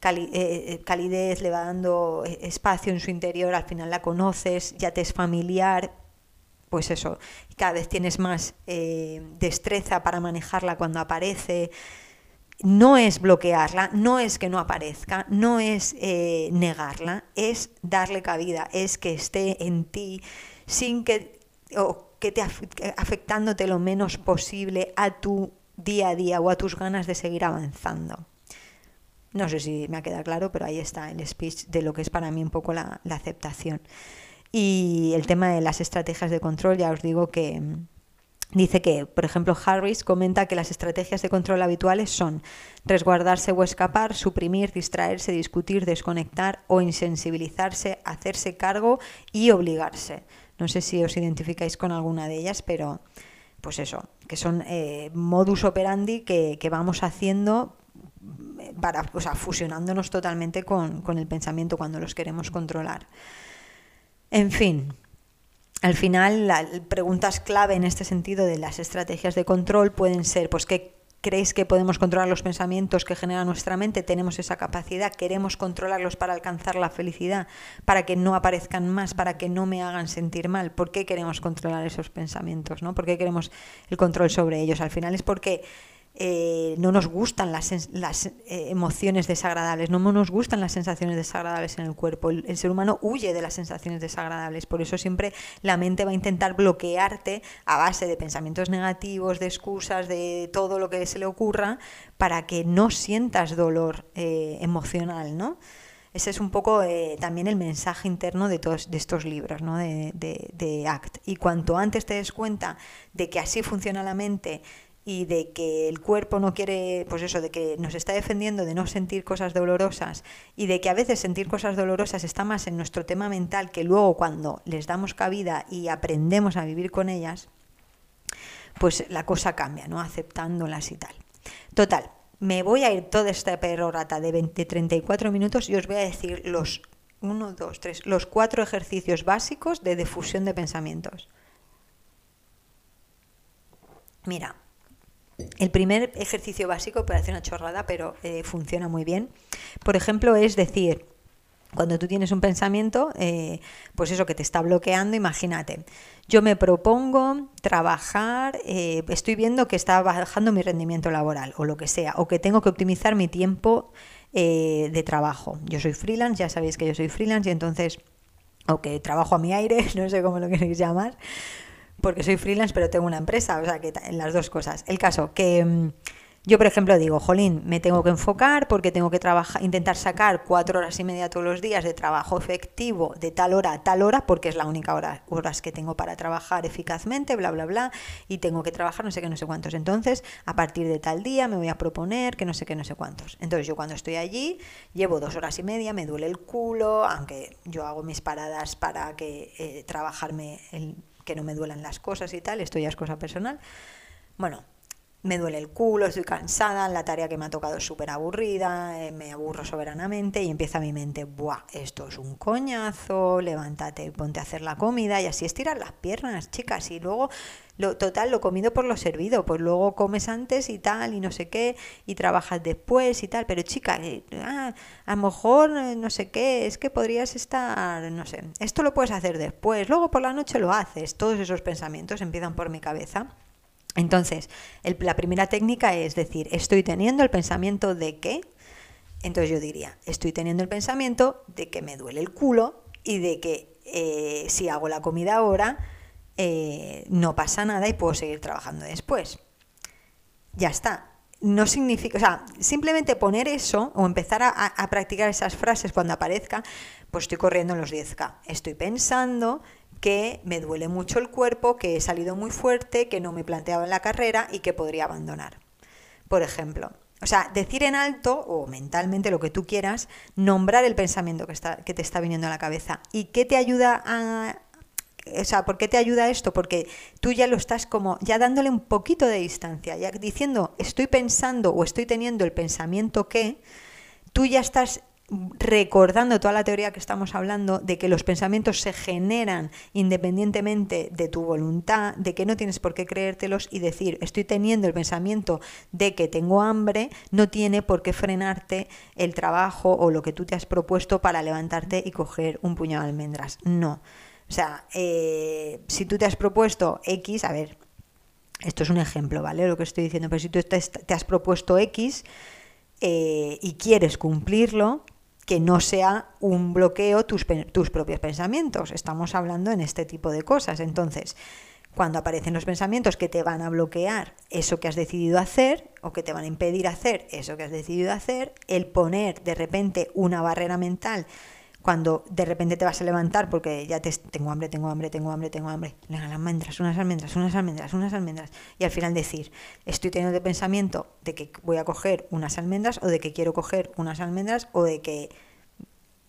eh, eh, calidez, le va dando espacio en su interior, al final la conoces, ya te es familiar, pues eso, cada vez tienes más destreza para manejarla cuando aparece, no es bloquearla, no es que no aparezca, no es eh, negarla, es darle cabida, es que esté en ti sin que, o que te afectándote lo menos posible a tu día a día o a tus ganas de seguir avanzando. No sé si me ha quedado claro, pero ahí está el speech de lo que es para mí un poco la aceptación. Y el tema de las estrategias de control, ya os digo que, Dice que, por ejemplo, Harris comenta que las estrategias de control habituales son resguardarse o escapar, suprimir, distraerse, discutir, desconectar o insensibilizarse, hacerse cargo y obligarse. No sé si os identificáis con alguna de ellas, pero pues eso, que son eh, modus operandi que, vamos haciendo para, o sea, fusionándonos totalmente con, con el pensamiento cuando los queremos controlar. En fin, al final, las preguntas clave en este sentido de las estrategias de control pueden ser, pues, ¿qué creéis que podemos controlar los pensamientos que genera nuestra mente? ¿Tenemos esa capacidad? ¿Queremos controlarlos para alcanzar la felicidad? ¿Para que no aparezcan más? ¿Para que no me hagan sentir mal? ¿Por qué queremos controlar esos pensamientos? ¿no? ¿Por qué queremos el control sobre ellos? Al final es porque eh, no nos gustan las, las eh, emociones desagradables, no nos gustan las sensaciones desagradables en el cuerpo. El, ser humano huye de las sensaciones desagradables, por eso siempre la mente va a intentar bloquearte a base de pensamientos negativos, de excusas, de todo lo que se le ocurra, para que no sientas dolor eh, emocional, ¿no? Ese es un poco también el mensaje interno de todos de estos libros, ¿no? de, de, ACT. Y cuanto antes te des cuenta de que así funciona la mente y de que el cuerpo no quiere, pues eso, de que nos está defendiendo de no sentir cosas dolorosas y de que a veces sentir cosas dolorosas está más en nuestro tema mental que luego cuando les damos cabida y aprendemos a vivir con ellas, pues la cosa cambia, ¿no? Aceptándolas y tal. Total, me voy a ir toda esta perorata de 20, 34 minutos y os voy a decir los 1, 2, 3, los cuatro ejercicios básicos de difusión de pensamientos. Mira, el primer ejercicio básico, parece una chorrada, pero eh, funciona muy bien. Por ejemplo, es decir, cuando tú tienes un pensamiento, eh, pues eso que te está bloqueando, imagínate, yo me propongo trabajar, eh, estoy viendo que está bajando mi rendimiento laboral o lo que sea, o que tengo que optimizar mi tiempo de trabajo. Yo soy freelance, ya sabéis que yo soy freelance y entonces, o que trabajo a mi aire, no sé cómo lo queréis llamar, porque soy freelance, pero tengo una empresa, o sea, que las dos cosas. El caso, que mm, yo, por ejemplo, digo, jolín, me tengo que enfocar porque tengo que trabajar, intentar sacar cuatro horas y media todos los días de trabajo efectivo de tal hora a tal hora, porque es la única hora horas que tengo para trabajar eficazmente, bla, bla, bla, y tengo que trabajar no sé qué, no sé cuántos. Entonces, a partir de tal día me voy a proponer que no sé qué, no sé cuántos. Entonces, yo cuando estoy allí, llevo dos horas y media, me duele el culo, aunque yo hago mis paradas para que eh, trabajarme el que no me duelan las cosas y tal, esto ya es cosa personal. Bueno, me duele el culo, estoy cansada, la tarea que me ha tocado es súper aburrida, eh, me aburro soberanamente y empieza mi mente, ¡buah! Esto es un coñazo, levántate, ponte a hacer la comida y así estirar las piernas, chicas. Y luego, lo, total, lo comido por lo servido, pues luego comes antes y tal y no sé qué y trabajas después y tal. Pero chica, eh, ah, a lo mejor eh, no sé qué, es que podrías estar, no sé, esto lo puedes hacer después, luego por la noche lo haces. Todos esos pensamientos empiezan por mi cabeza. Entonces, la primera técnica es decir, estoy teniendo el pensamiento de que, entonces yo diría, estoy teniendo el pensamiento de que me duele el culo y de que eh, si hago la comida ahora, eh, no pasa nada y puedo seguir trabajando después. Ya está. No significa, o sea, simplemente poner eso o empezar a, a practicar esas frases cuando aparezca, pues estoy corriendo en los 10K. Estoy pensando que me duele mucho el cuerpo, que he salido muy fuerte, que no me he planteado en la carrera y que podría abandonar. Por ejemplo, o sea, decir en alto o mentalmente lo que tú quieras, nombrar el pensamiento que, está, que te está viniendo a la cabeza. ¿Y qué te ayuda a... O sea, ¿por qué te ayuda esto? Porque tú ya lo estás como, ya dándole un poquito de distancia, ya diciendo, estoy pensando o estoy teniendo el pensamiento que, tú ya estás recordando toda la teoría que estamos hablando de que los pensamientos se generan independientemente de tu voluntad, de que no tienes por qué creértelos y decir, estoy teniendo el pensamiento de que tengo hambre, no tiene por qué frenarte el trabajo o lo que tú te has propuesto para levantarte y coger un puñado de almendras. No. O sea, eh, si tú te has propuesto X, a ver, esto es un ejemplo, ¿vale? Lo que estoy diciendo, pero si tú te, has propuesto X eh, y quieres cumplirlo, que no sea un bloqueo tus, tus propios pensamientos. Estamos hablando en este tipo de cosas. Entonces, cuando aparecen los pensamientos que te van a bloquear eso que has decidido hacer o que te van a impedir hacer eso que has decidido hacer, el poner de repente una barrera mental cuando de repente te vas a levantar porque ya te, tengo hambre, tengo hambre, tengo hambre, tengo hambre, las almendras, unas almendras, unas almendras, unas almendras, y al final decir, estoy teniendo de pensamiento de que voy a coger unas almendras o de que quiero coger unas almendras o de que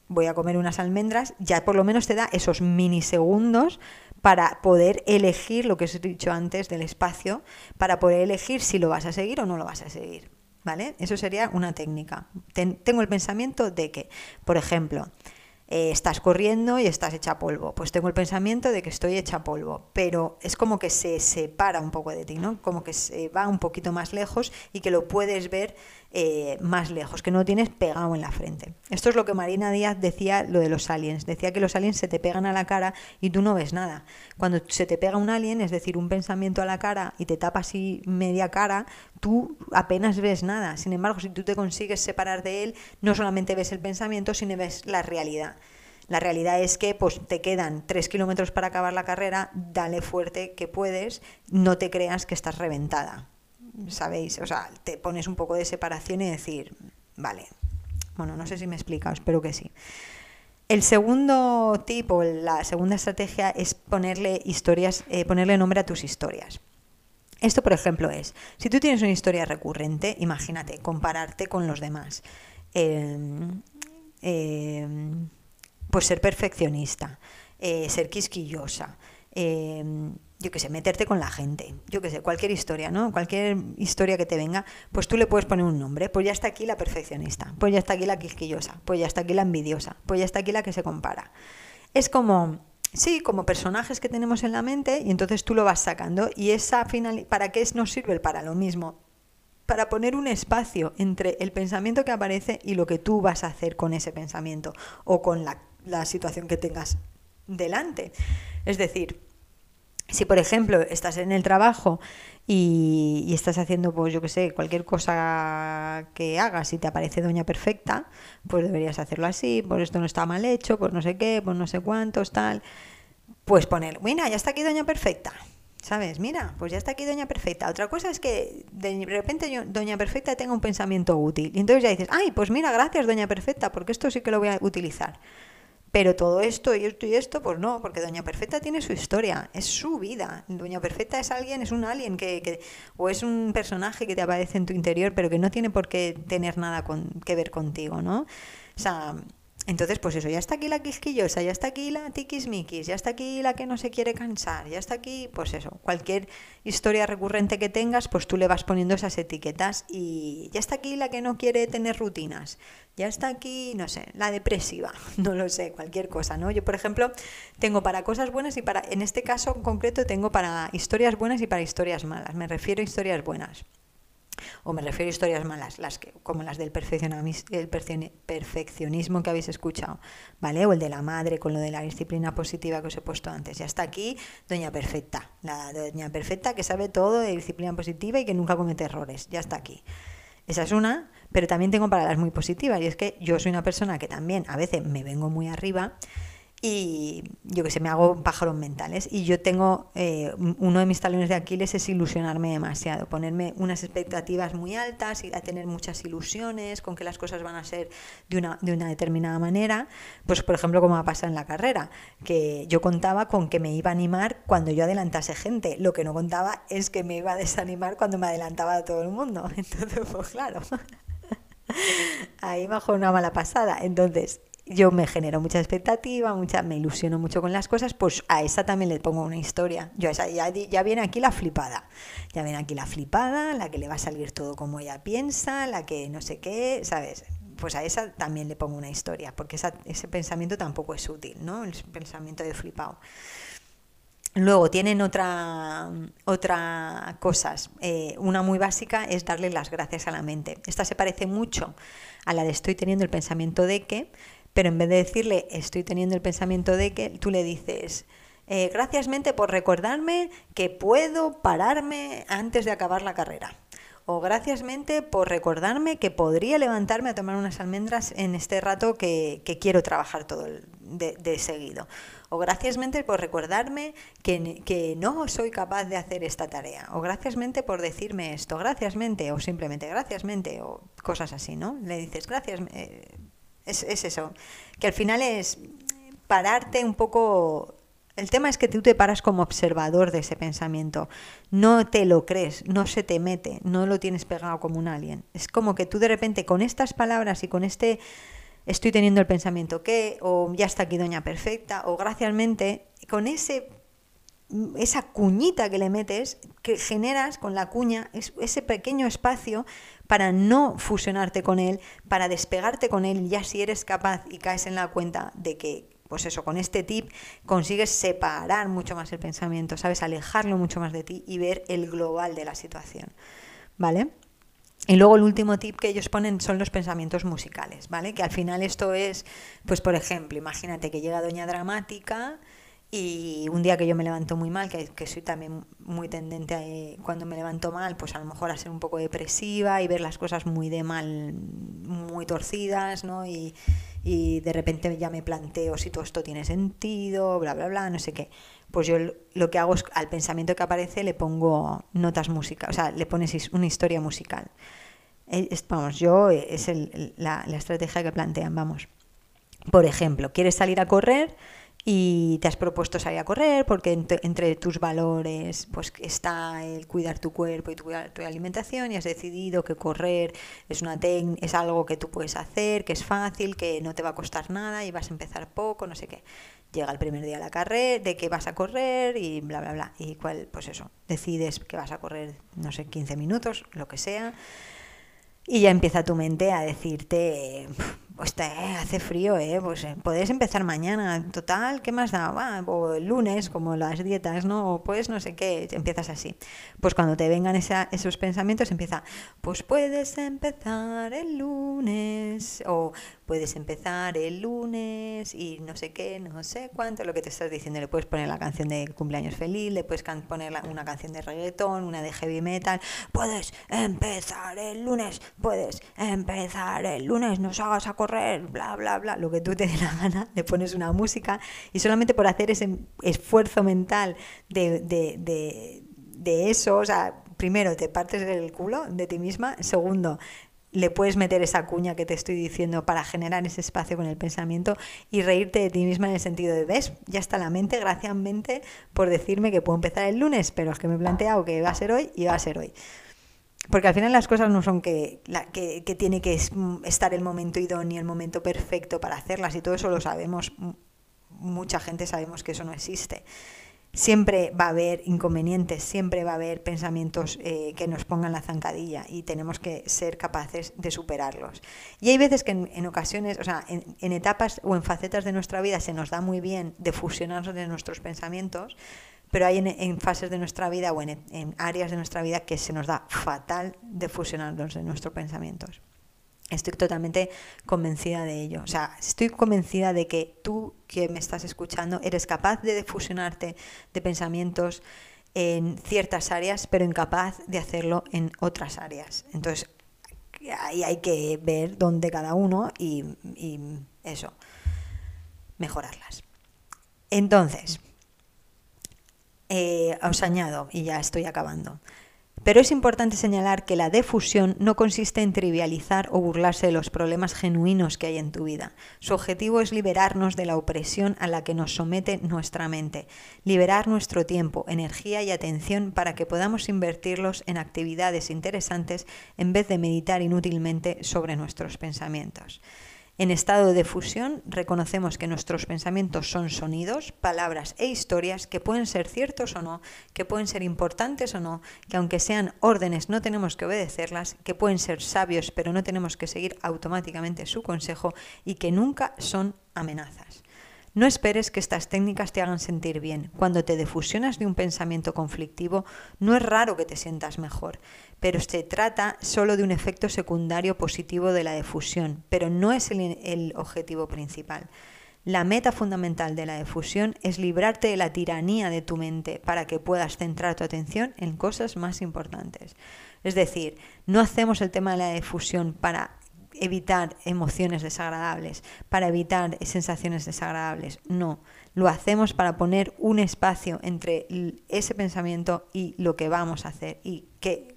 voy a comer unas almendras, ya por lo menos te da esos minisegundos para poder elegir lo que os he dicho antes del espacio, para poder elegir si lo vas a seguir o no lo vas a seguir. ¿Vale? Eso sería una técnica. tengo el pensamiento de que, por ejemplo, eh, estás corriendo y estás hecha polvo. Pues tengo el pensamiento de que estoy hecha polvo, pero es como que se separa un poco de ti, ¿no? Como que se va un poquito más lejos y que lo puedes ver eh, más lejos, que no lo tienes pegado en la frente. Esto es lo que Marina Díaz decía, lo de los aliens. Decía que los aliens se te pegan a la cara y tú no ves nada. Cuando se te pega un alien, es decir, un pensamiento a la cara y te tapa así media cara, tú apenas ves nada. Sin embargo, si tú te consigues separar de él, no solamente ves el pensamiento, sino ves la realidad. La realidad es que pues, te quedan tres kilómetros para acabar la carrera, dale fuerte que puedes, no te creas que estás reventada. ¿Sabéis? O sea, te pones un poco de separación y decir, vale, bueno, no sé si me he explicado, espero que sí. El segundo tipo, la segunda estrategia es ponerle historias, eh, ponerle nombre a tus historias. Esto, por ejemplo, es, si tú tienes una historia recurrente, imagínate, compararte con los demás. Em, em, pues ser perfeccionista, eh, ser quisquillosa, em, yo qué sé, meterte con la gente, yo qué sé, cualquier historia, ¿no? Cualquier historia que te venga, pues tú le puedes poner un nombre, pues ya está aquí la perfeccionista, pues ya está aquí la quisquillosa, pues ya está aquí la envidiosa, pues ya está aquí la que se compara. Es como, sí, como personajes que tenemos en la mente y entonces tú lo vas sacando y esa final, ¿para qué nos sirve? Para lo mismo, para poner un espacio entre el pensamiento que aparece y lo que tú vas a hacer con ese pensamiento o con la, la situación que tengas delante. Es decir, si, por ejemplo, estás en el trabajo y, estás haciendo, pues yo qué sé, cualquier cosa que hagas y te aparece Doña Perfecta, pues deberías hacerlo así, por esto no está mal hecho, pues no sé qué, pues no sé cuántos, tal. Pues poner, mira, ya está aquí Doña Perfecta. ¿Sabes? Mira, pues ya está aquí Doña Perfecta. Otra cosa es que de repente yo, Doña Perfecta tenga un pensamiento útil. Y entonces ya dices, ay, pues mira, gracias Doña Perfecta, porque esto sí que lo voy a utilizar. Pero todo esto y esto y esto, pues no, porque Doña Perfecta tiene su historia, es su vida. Doña Perfecta es alguien, es un alien que, que o es un personaje que te aparece en tu interior, pero que no tiene por qué tener nada con, que ver contigo, ¿no? O sea, entonces, pues eso, ya está aquí la quisquillosa, ya está aquí la tiquismiquis, ya está aquí la que no se quiere cansar, ya está aquí, pues eso, cualquier historia recurrente que tengas, pues tú le vas poniendo esas etiquetas y ya está aquí la que no quiere tener rutinas, ya está aquí, no sé, la depresiva, no lo sé, cualquier cosa, ¿no? Yo, por ejemplo, tengo para cosas buenas y para, en este caso en concreto, tengo para historias buenas y para historias malas, me refiero a historias buenas o me refiero a historias malas, las que, como las del perfeccionismo que habéis escuchado, ¿vale? O el de la madre con lo de la disciplina positiva que os he puesto antes. Ya está aquí Doña Perfecta, la Doña Perfecta que sabe todo de disciplina positiva y que nunca comete errores. Ya está aquí. Esa es una, pero también tengo para las muy positivas y es que yo soy una persona que también a veces me vengo muy arriba y yo que sé, me hago pájaros mentales. Y yo tengo, eh, uno de mis talones de Aquiles es ilusionarme demasiado, ponerme unas expectativas muy altas y a tener muchas ilusiones con que las cosas van a ser de una, de una determinada manera. Pues, por ejemplo, como ha pasado en la carrera, que yo contaba con que me iba a animar cuando yo adelantase gente. Lo que no contaba es que me iba a desanimar cuando me adelantaba todo el mundo. Entonces, pues claro. Ahí bajo una mala pasada. Entonces, yo me genero mucha expectativa, mucha, me ilusiono mucho con las cosas, pues a esa también le pongo una historia. Yo esa, ya, ya viene aquí la flipada. Ya viene aquí la flipada, la que le va a salir todo como ella piensa, la que no sé qué, ¿sabes? Pues a esa también le pongo una historia, porque ese pensamiento tampoco es útil, ¿no? El pensamiento de flipado. Luego tienen otra, otra cosas. Eh, una muy básica es darle las gracias a la mente. Esta se parece mucho a la de estoy teniendo el pensamiento de que, pero en vez de decirle estoy teniendo el pensamiento de que, tú le dices, eh, gracias por recordarme que puedo pararme antes de acabar la carrera. O gracias mente por recordarme que podría levantarme a tomar unas almendras en este rato que, quiero trabajar todo de, seguido. O gracias mente por recordarme que, que, no soy capaz de hacer esta tarea. O gracias mente por decirme esto. Gracias mente. O simplemente gracias mente. O cosas así, ¿no? Le dices gracias. Eh, es, eso, que al final es pararte un poco el tema es que tú te paras como observador de ese pensamiento. No te lo crees, no se te mete, no lo tienes pegado como un alien. Es como que tú de repente con estas palabras y con este estoy teniendo el pensamiento que, o ya está aquí Doña Perfecta, o graciasmente, con ese esa cuñita que le metes, que generas con la cuña ese pequeño espacio para no fusionarte con él, para despegarte con él, ya si eres capaz y caes en la cuenta de que, pues eso, con este tip consigues separar mucho más el pensamiento, sabes, alejarlo mucho más de ti y ver el global de la situación, ¿vale? Y luego el último tip que ellos ponen son los pensamientos musicales, ¿vale? Que al final esto es, pues por ejemplo, imagínate que llega Doña Dramática y un día que yo me levanto muy mal, que, que soy también muy tendente a, cuando me levanto mal, pues a lo mejor a ser un poco depresiva y ver las cosas muy de mal, muy torcidas, ¿no? Y, y de repente ya me planteo si todo esto tiene sentido, bla, bla, bla, no sé qué. Pues yo lo que hago es al pensamiento que aparece le pongo notas musicales, o sea, le pones una historia musical. vamos, yo es el, la, la estrategia que plantean, vamos. Por ejemplo, quieres salir a correr y te has propuesto salir a correr porque entre, tus valores pues está el cuidar tu cuerpo y tu, tu alimentación y has decidido que correr es una es algo que tú puedes hacer, que es fácil, que no te va a costar nada y vas a empezar poco, no sé qué. Llega el primer día de la carrera, de que vas a correr y bla bla bla y cuál pues eso, decides que vas a correr no sé 15 minutos, lo que sea. Y ya empieza tu mente a decirte, pues te hace frío, ¿eh? Pues eh, puedes empezar mañana, total, ¿qué más da? o el lunes, como las dietas, ¿no? O pues no sé qué, empiezas así. Pues cuando te vengan esos pensamientos empieza, pues puedes empezar el lunes, o puedes empezar el lunes y no sé qué, no sé cuánto, lo que te estás diciendo. Le puedes poner la canción de cumpleaños feliz, le puedes poner una canción de reggaetón, una de heavy metal. Puedes empezar el lunes, puedes empezar el lunes, nos hagas acordar bla, bla, bla, lo que tú te dé la gana, le pones una música y solamente por hacer ese esfuerzo mental de, de, de, eso, o sea, primero te partes el culo de ti misma, segundo, le puedes meter esa cuña que te estoy diciendo para generar ese espacio con el pensamiento y reírte de ti misma en el sentido de, ves, ya está la mente, gracias mente, por decirme que puedo empezar el lunes, pero es que me he planteado que va a ser hoy y va a ser hoy. Porque al final las cosas no son que, que, que, tiene que estar el momento idóneo, el momento perfecto para hacerlas y todo eso lo sabemos, mucha gente sabemos que eso no existe. Siempre va a haber inconvenientes, siempre va a haber pensamientos eh, que nos pongan la zancadilla y tenemos que ser capaces de superarlos. Y hay veces que en, ocasiones, o sea, en, en, etapas o en facetas de nuestra vida se nos da muy bien de fusionarnos de nuestros pensamientos, pero hay en, fases de nuestra vida o en, áreas de nuestra vida que se nos da fatal de fusionarnos en nuestros pensamientos. Estoy totalmente convencida de ello. O sea, estoy convencida de que tú que me estás escuchando eres capaz de fusionarte de pensamientos en ciertas áreas, pero incapaz de hacerlo en otras áreas. Entonces, ahí hay que ver dónde cada uno y, eso, mejorarlas. Entonces, eh, os añado, y ya estoy acabando. Pero es importante señalar que la defusión no consiste en trivializar o burlarse de los problemas genuinos que hay en tu vida. Su objetivo es liberarnos de la opresión a la que nos somete nuestra mente, liberar nuestro tiempo, energía y atención para que podamos invertirlos en actividades interesantes en vez de meditar inútilmente sobre nuestros pensamientos. En estado de fusión reconocemos que nuestros pensamientos son sonidos, palabras e historias que pueden ser ciertos o no, que pueden ser importantes o no, que aunque sean órdenes no tenemos que obedecerlas, que pueden ser sabios pero no tenemos que seguir automáticamente su consejo y que nunca son amenazas. No esperes que estas técnicas te hagan sentir bien. Cuando te defusionas de un pensamiento conflictivo, no es raro que te sientas mejor, pero se trata solo de un efecto secundario positivo de la defusión, pero no es el, objetivo principal. La meta fundamental de la defusión es librarte de la tiranía de tu mente para que puedas centrar tu atención en cosas más importantes. Es decir, no hacemos el tema de la defusión para evitar emociones desagradables, para evitar sensaciones desagradables. No, lo hacemos para poner un espacio entre ese pensamiento y lo que vamos a hacer y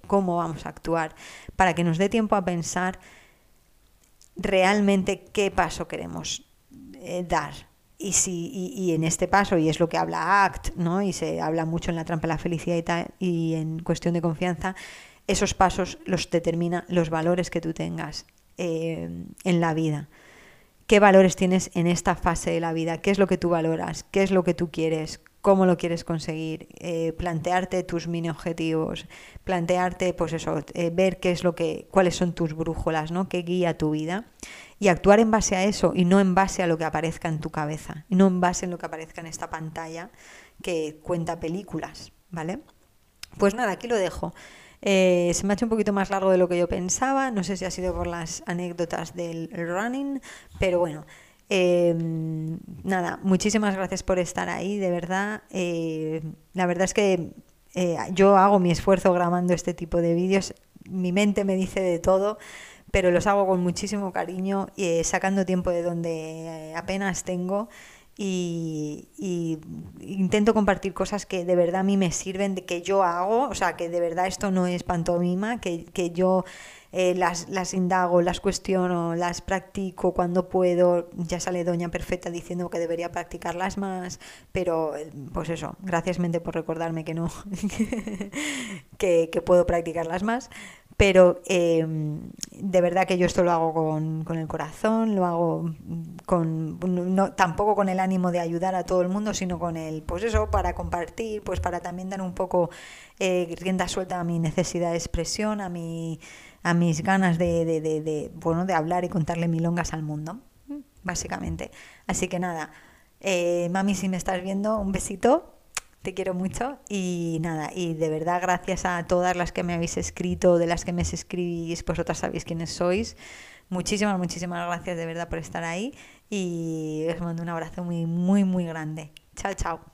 cómo vamos a actuar, para que nos dé tiempo a pensar realmente qué paso queremos eh, dar. Y, si, y, en este paso, y es lo que habla ACT, ¿no? y se habla mucho en la trampa de la felicidad y, tal, y en cuestión de confianza, esos pasos los determina los valores que tú tengas eh, en la vida. ¿Qué valores tienes en esta fase de la vida? ¿Qué es lo que tú valoras? ¿Qué es lo que tú quieres? ¿Cómo lo quieres conseguir? Eh, plantearte tus mini objetivos, plantearte, pues eso, eh, ver qué es lo que, cuáles son tus brújulas, ¿no? ¿Qué guía tu vida? Y actuar en base a eso y no en base a lo que aparezca en tu cabeza, y no en base a lo que aparezca en esta pantalla que cuenta películas, ¿vale? Pues nada, aquí lo dejo. Eh, se me ha hecho un poquito más largo de lo que yo pensaba, no sé si ha sido por las anécdotas del running, pero bueno. Em, nada, muchísimas gracias por estar ahí, de verdad. Eh, la verdad es que eh, yo hago mi esfuerzo grabando este tipo de vídeos, mi mente me dice de todo, pero los hago con muchísimo cariño y sacando tiempo de donde apenas tengo y, intento compartir cosas que de verdad a mí me sirven, que yo hago, o sea, que de verdad esto no es pantomima, que, que yo eh, las, las indago, las cuestiono, las practico cuando puedo. Ya sale Doña Perfecta diciendo que debería practicarlas más, pero eh, pues eso, gracias por recordarme que no, que, que puedo practicarlas más pero em, de verdad que yo esto lo hago con, con el corazón, lo hago con no, tampoco con el ánimo de ayudar a todo el mundo, sino con el, pues eso, para compartir, pues para también dar un poco eh, rienda suelta a mi necesidad de expresión, a mi a mis ganas de, de, bueno, de hablar y contarle milongas al mundo, básicamente. Así que nada, eh, mami, si me estás viendo, un besito te quiero mucho y nada, y de verdad gracias a todas las que me habéis escrito, de las que me escribís, vosotras sabéis quiénes sois. Muchísimas, muchísimas gracias de verdad por estar ahí y os mando un abrazo muy, muy, muy grande. Chao, chao.